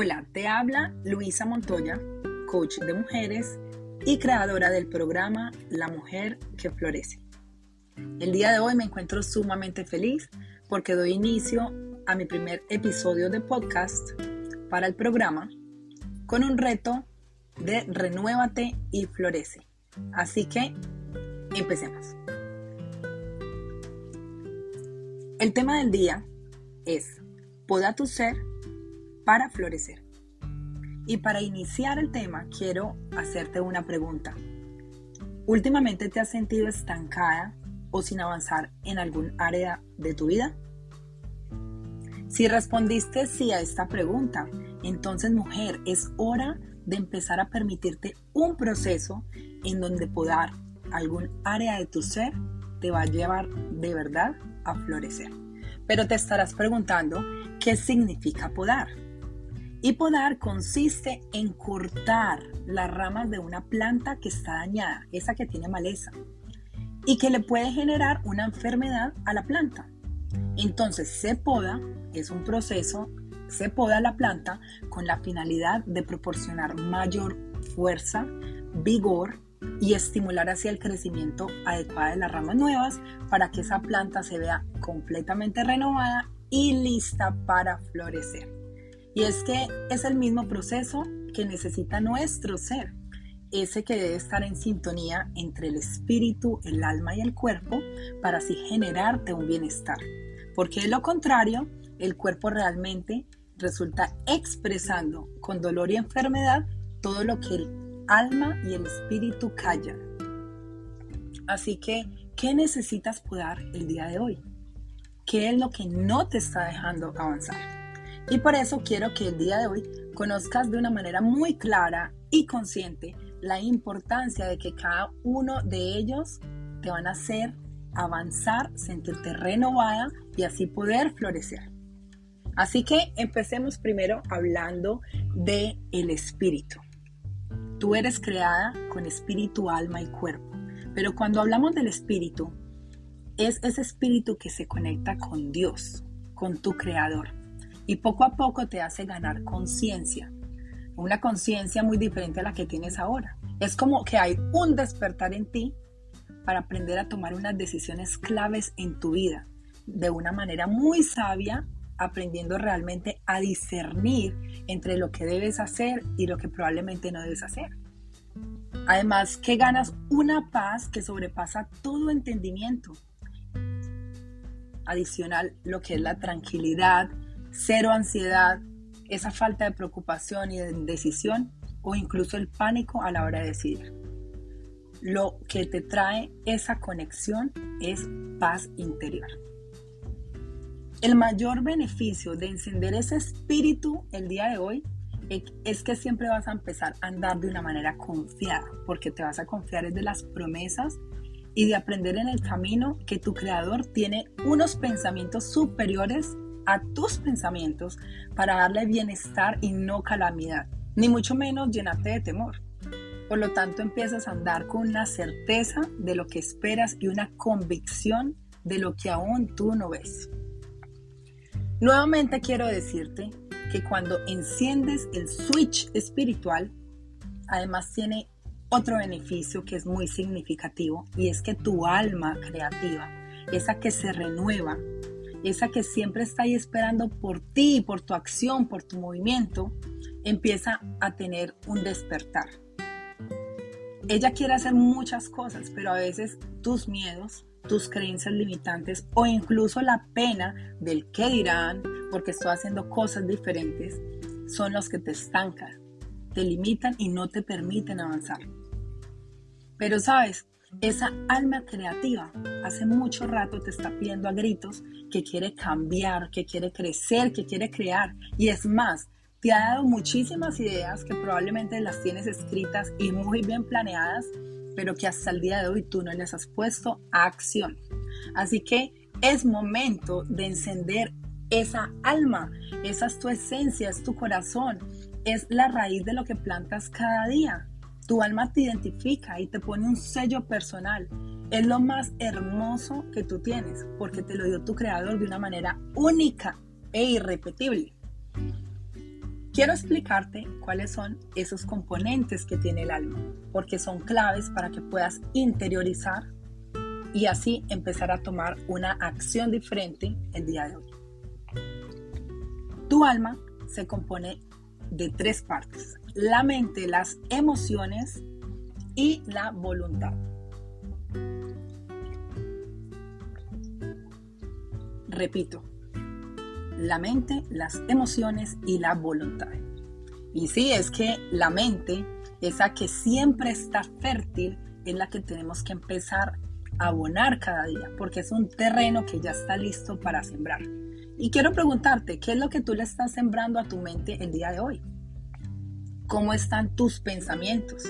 Hola, te habla Luisa Montoya, coach de mujeres y creadora del programa La Mujer que Florece. El día de hoy me encuentro sumamente feliz porque doy inicio a mi primer episodio de podcast para el programa con un reto de Renuévate y Florece. Así que empecemos. El tema del día es Poda tu ser para florecer. Y para iniciar el tema, quiero hacerte una pregunta. ¿Últimamente te has sentido estancada o sin avanzar en algún área de tu vida? Si respondiste sí a esta pregunta, entonces mujer, es hora de empezar a permitirte un proceso en donde podar algún área de tu ser te va a llevar de verdad a florecer. Pero te estarás preguntando, ¿qué significa podar? Y podar consiste en cortar las ramas de una planta que está dañada, esa que tiene maleza, y que le puede generar una enfermedad a la planta. Entonces se poda, es un proceso, se poda la planta con la finalidad de proporcionar mayor fuerza, vigor y estimular hacia el crecimiento adecuado de las ramas nuevas para que esa planta se vea completamente renovada y lista para florecer. Y es que es el mismo proceso que necesita nuestro ser, ese que debe estar en sintonía entre el espíritu, el alma y el cuerpo para así generarte un bienestar. Porque de lo contrario, el cuerpo realmente resulta expresando con dolor y enfermedad todo lo que el alma y el espíritu callan. Así que, ¿qué necesitas podar el día de hoy? ¿Qué es lo que no te está dejando avanzar? Y por eso quiero que el día de hoy conozcas de una manera muy clara y consciente la importancia de que cada uno de ellos te van a hacer avanzar, sentirte renovada y así poder florecer. Así que empecemos primero hablando de el espíritu. Tú eres creada con espíritu, alma y cuerpo. Pero cuando hablamos del espíritu, es ese espíritu que se conecta con Dios, con tu creador y poco a poco te hace ganar conciencia, una conciencia muy diferente a la que tienes ahora. Es como que hay un despertar en ti para aprender a tomar unas decisiones claves en tu vida de una manera muy sabia, aprendiendo realmente a discernir entre lo que debes hacer y lo que probablemente no debes hacer. Además, que ganas una paz que sobrepasa todo entendimiento. Adicional, lo que es la tranquilidad, cero ansiedad, esa falta de preocupación y de decisión o incluso el pánico a la hora de decidir. Lo que te trae esa conexión es paz interior. El mayor beneficio de encender ese espíritu el día de hoy es que siempre vas a empezar a andar de una manera confiada, porque te vas a confiar de las promesas y de aprender en el camino que tu creador tiene unos pensamientos superiores a tus pensamientos para darle bienestar y no calamidad, ni mucho menos llenarte de temor. Por lo tanto, empiezas a andar con una certeza de lo que esperas y una convicción de lo que aún tú no ves. Nuevamente quiero decirte que cuando enciendes el switch espiritual, además tiene otro beneficio que es muy significativo y es que tu alma creativa, esa que se renueva, esa que siempre está ahí esperando por ti, por tu acción, por tu movimiento, empieza a tener un despertar. Ella quiere hacer muchas cosas, pero a veces tus miedos, tus creencias limitantes o incluso la pena del qué dirán, porque estoy haciendo cosas diferentes, son los que te estancan, te limitan y no te permiten avanzar. Pero sabes, esa alma creativa hace mucho rato te está pidiendo a gritos que quiere cambiar, que quiere crecer, que quiere crear. Y es más, te ha dado muchísimas ideas que probablemente las tienes escritas y muy bien planeadas, pero que hasta el día de hoy tú no les has puesto a acción. Así que es momento de encender esa alma, esa es tu esencia, es tu corazón, es la raíz de lo que plantas cada día. Tu alma te identifica y te pone un sello personal. Es lo más hermoso que tú tienes porque te lo dio tu creador de una manera única e irrepetible. quiero explicarte cuáles son esos componentes que tiene el alma, porque son claves para que puedas interiorizar y así empezar a tomar una acción diferente el día de hoy. Tu alma se compone de tres partes, la mente, las emociones y la voluntad. Repito, la mente, las emociones y la voluntad. Y sí, es que la mente, esa que siempre está fértil, es la que tenemos que empezar a abonar cada día, porque es un terreno que ya está listo para sembrar. Y quiero preguntarte, ¿qué es lo que tú le estás sembrando a tu mente el día de hoy? ¿Cómo están tus pensamientos?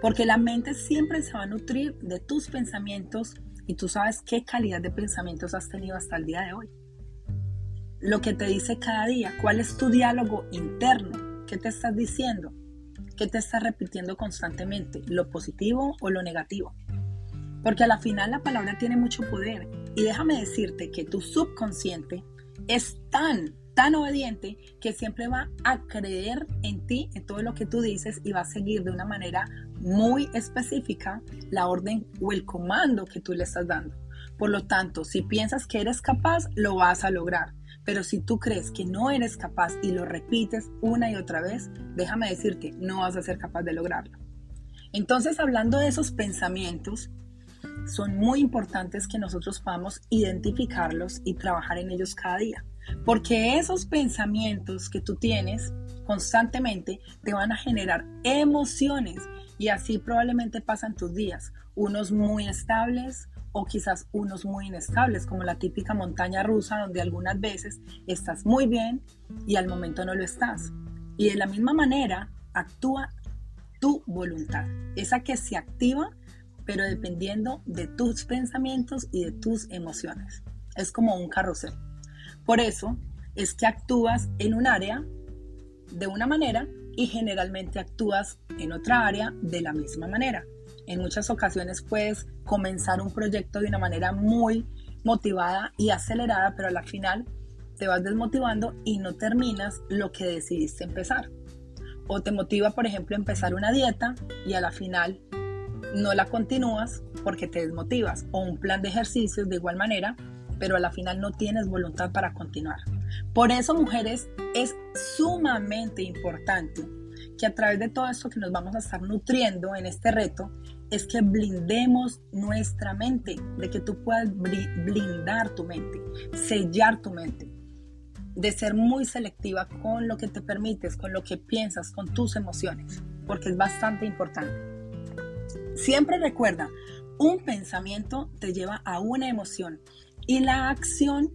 Porque la mente siempre se va a nutrir de tus pensamientos y tú sabes qué calidad de pensamientos has tenido hasta el día de hoy. Lo que te dice cada día, cuál es tu diálogo interno, qué te estás diciendo, qué te estás repitiendo constantemente, lo positivo o lo negativo. Porque a la final la palabra tiene mucho poder y déjame decirte que tu subconsciente es tan, tan obediente que siempre va a creer en ti, en todo lo que tú dices y va a seguir de una manera muy específica la orden o el comando que tú le estás dando. Por lo tanto, si piensas que eres capaz, lo vas a lograr. Pero si tú crees que no eres capaz y lo repites una y otra vez, déjame decirte, no vas a ser capaz de lograrlo. Entonces, hablando de esos pensamientos, son muy importantes que nosotros podamos identificarlos y trabajar en ellos cada día. Porque esos pensamientos que tú tienes constantemente te van a generar emociones y así probablemente pasan tus días, unos muy estables o quizás unos muy inestables, como la típica montaña rusa donde algunas veces estás muy bien y al momento no lo estás. Y de la misma manera actúa tu voluntad, esa que se activa pero dependiendo de tus pensamientos y de tus emociones. Es como un carrusel. Por eso es que actúas en un área de una manera y generalmente actúas en otra área de la misma manera. En muchas ocasiones puedes comenzar un proyecto de una manera muy motivada y acelerada, pero a la final te vas desmotivando y no terminas lo que decidiste empezar. O te motiva, por ejemplo, empezar una dieta y a la final no la continúas porque te desmotivas o un plan de ejercicios de igual manera, pero a la final no tienes voluntad para continuar. Por eso, mujeres, es sumamente importante que a través de todo esto que nos vamos a estar nutriendo en este reto, es que blindemos nuestra mente, de que tú puedas blindar tu mente, sellar tu mente, de ser muy selectiva con lo que te permites, con lo que piensas, con tus emociones, porque es bastante importante. Siempre recuerda, un pensamiento te lleva a una emoción y la acción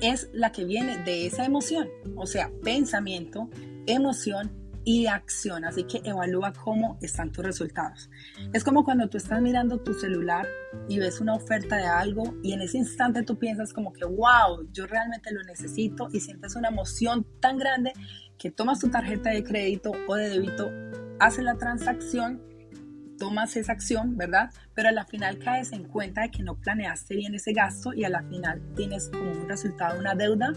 es la que viene de esa emoción. O sea, pensamiento, emoción y acción. Así que evalúa cómo están tus resultados. Es como cuando tú estás mirando tu celular y ves una oferta de algo y en ese instante tú piensas como que, wow, yo realmente lo necesito y sientes una emoción tan grande que tomas tu tarjeta de crédito o de débito, haces la transacción tomas esa acción, ¿verdad? Pero a la final caes en cuenta de que no planeaste bien ese gasto y a la final tienes como un resultado una deuda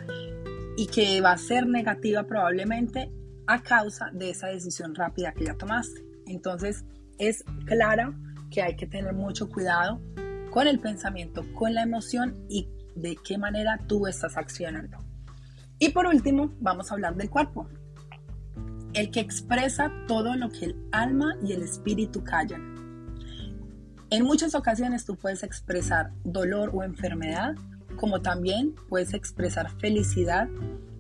y que va a ser negativa probablemente a causa de esa decisión rápida que ya tomaste. Entonces es claro que hay que tener mucho cuidado con el pensamiento, con la emoción y de qué manera tú estás accionando. Y por último, vamos a hablar del cuerpo el que expresa todo lo que el alma y el espíritu callan. En muchas ocasiones tú puedes expresar dolor o enfermedad, como también puedes expresar felicidad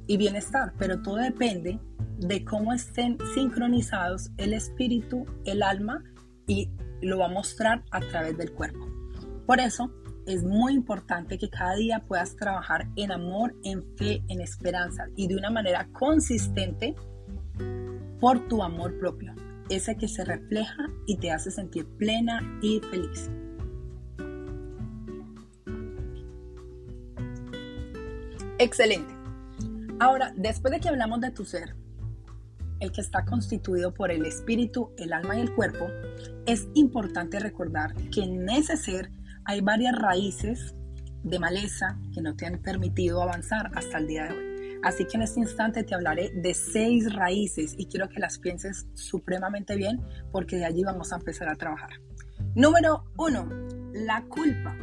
y bienestar, pero todo depende de cómo estén sincronizados el espíritu, el alma y lo va a mostrar a través del cuerpo. Por eso es muy importante que cada día puedas trabajar en amor, en fe, en esperanza y de una manera consistente por tu amor propio, ese que se refleja y te hace sentir plena y feliz. Excelente. Ahora, después de que hablamos de tu ser, el que está constituido por el espíritu, el alma y el cuerpo, es importante recordar que en ese ser hay varias raíces de maleza que no te han permitido avanzar hasta el día de hoy. Así que en este instante te hablaré de seis raíces y quiero que las pienses supremamente bien porque de allí vamos a empezar a trabajar. Número uno, la culpa.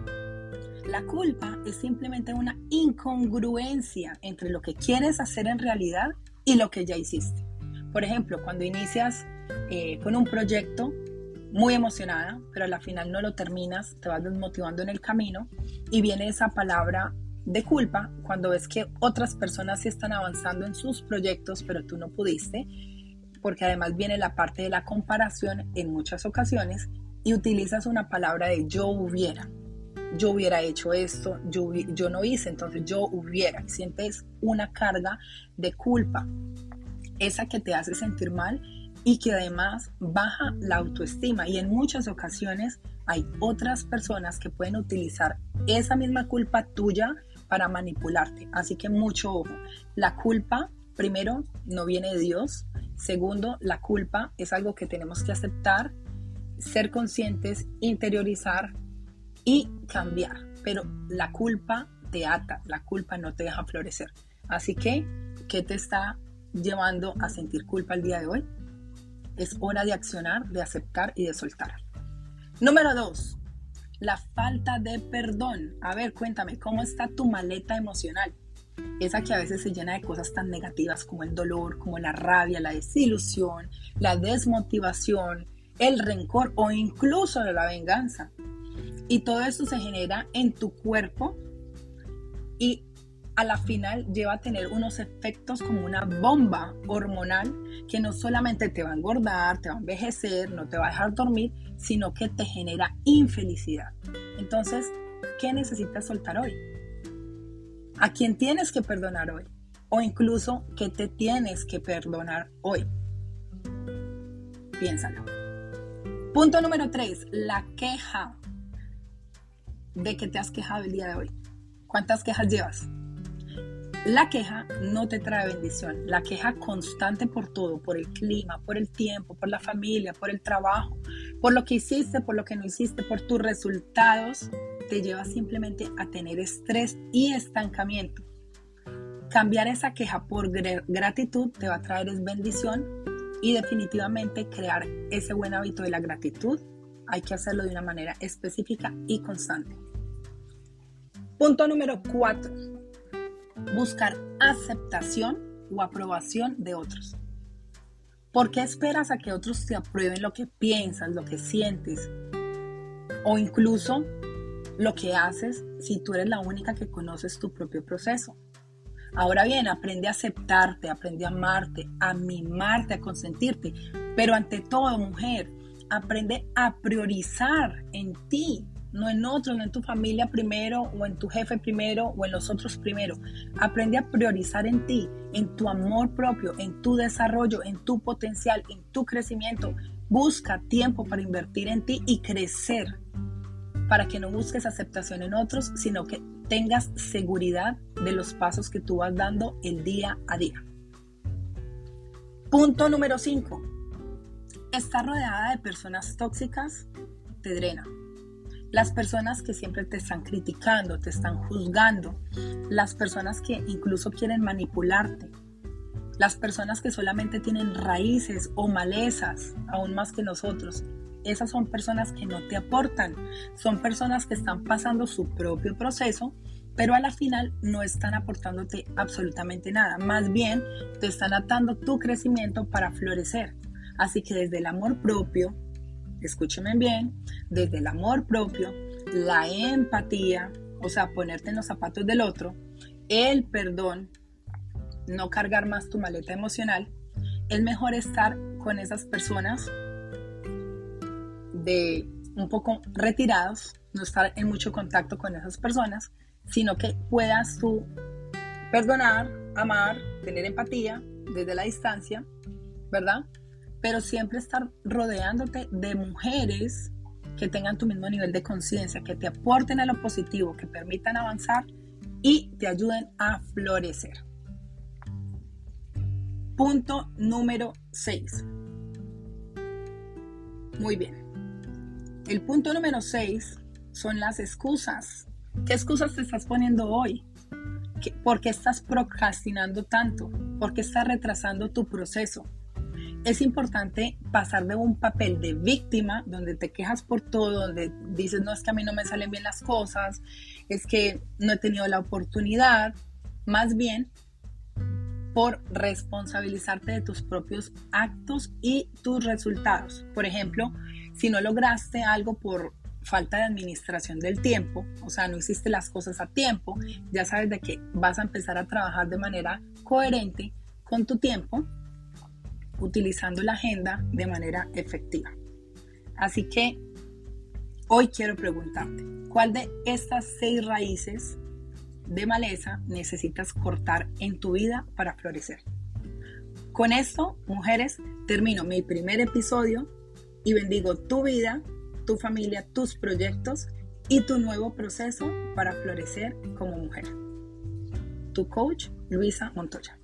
La culpa es simplemente una incongruencia entre lo que quieres hacer en realidad y lo que ya hiciste. Por ejemplo, cuando inicias eh, con un proyecto muy emocionada, pero a la final no lo terminas, te vas desmotivando en el camino y viene esa palabra de culpa cuando ves que otras personas sí están avanzando en sus proyectos, pero tú no pudiste, porque además viene la parte de la comparación en muchas ocasiones y utilizas una palabra de yo hubiera. Yo hubiera hecho esto, yo, yo no hice, entonces yo hubiera. Sientes una carga de culpa, esa que te hace sentir mal y que además baja la autoestima. Y en muchas ocasiones hay otras personas que pueden utilizar esa misma culpa tuya para manipularte. Así que mucho ojo. La culpa, primero, no viene de Dios. Segundo, la culpa es algo que tenemos que aceptar, ser conscientes, interiorizar y cambiar. Pero la culpa te ata, la culpa no te deja florecer. Así que, ¿qué te está llevando a sentir culpa el día de hoy? Es hora de accionar, de aceptar y de soltar. Número dos, la falta de perdón. A ver, cuéntame, ¿cómo está tu maleta emocional? Esa que a veces se llena de cosas tan negativas como el dolor, como la rabia, la desilusión, la desmotivación, el rencor o incluso la venganza. Y todo esto se genera en tu cuerpo y a la final lleva a tener unos efectos como una bomba hormonal que no solamente te va a engordar, te va a envejecer, no te va a dejar dormir, sino que te genera infelicidad. Entonces, ¿qué necesitas soltar hoy? ¿A quién tienes que perdonar hoy? O incluso, ¿qué te tienes que perdonar hoy? Piénsalo. Punto número 3, la queja. ¿De qué te has quejado el día de hoy? ¿Cuántas quejas llevas? La queja no te trae bendición. La queja constante por todo, por el clima, por el tiempo, por la familia, por el trabajo, por lo que hiciste, por lo que no hiciste, por tus resultados, te lleva simplemente a tener estrés y estancamiento. Cambiar esa queja por gratitud te va a traer es bendición y definitivamente crear ese buen hábito de la gratitud hay que hacerlo de una manera específica y constante. Punto número 4 buscar aceptación o aprobación de otros. ¿Por qué esperas a que otros te aprueben lo que piensas, lo que sientes o incluso lo que haces si tú eres la única que conoces tu propio proceso? Ahora bien, aprende a aceptarte, aprende a amarte, a mimarte, a consentirte, pero ante todo, mujer, aprende a priorizar en ti no en otros, no en tu familia primero o en tu jefe primero o en los otros primero. Aprende a priorizar en ti, en tu amor propio, en tu desarrollo, en tu potencial, en tu crecimiento. Busca tiempo para invertir en ti y crecer para que no busques aceptación en otros, sino que tengas seguridad de los pasos que tú vas dando el día a día. Punto número 5. Estar rodeada de personas tóxicas te drena las personas que siempre te están criticando, te están juzgando, las personas que incluso quieren manipularte, las personas que solamente tienen raíces o malezas, aún más que nosotros. Esas son personas que no te aportan, son personas que están pasando su propio proceso, pero a la final no están aportándote absolutamente nada, más bien te están atando tu crecimiento para florecer. Así que desde el amor propio, escúcheme bien, desde el amor propio, la empatía, o sea, ponerte en los zapatos del otro, el perdón, no cargar más tu maleta emocional, es mejor estar con esas personas de un poco retirados, no estar en mucho contacto con esas personas, sino que puedas tú perdonar, amar, tener empatía desde la distancia, ¿verdad? Pero siempre estar rodeándote de mujeres que tengan tu mismo nivel de conciencia, que te aporten a lo positivo, que permitan avanzar y te ayuden a florecer. Punto número 6. Muy bien. El punto número 6 son las excusas. ¿Qué excusas te estás poniendo hoy? ¿Por qué estás procrastinando tanto? ¿Por qué estás retrasando tu proceso? Es importante pasar de un papel de víctima, donde te quejas por todo, donde dices, no es que a mí no me salen bien las cosas, es que no he tenido la oportunidad, más bien por responsabilizarte de tus propios actos y tus resultados. Por ejemplo, si no lograste algo por falta de administración del tiempo, o sea, no hiciste las cosas a tiempo, ya sabes de que vas a empezar a trabajar de manera coherente con tu tiempo, utilizando la agenda de manera efectiva. Así que hoy quiero preguntarte, ¿cuál de estas seis raíces de maleza necesitas cortar en tu vida para florecer? Con esto, mujeres, termino mi primer episodio y bendigo tu vida tu familia, tus proyectos y tu nuevo proceso para florecer como mujer. Tu coach, Luisa Montoya.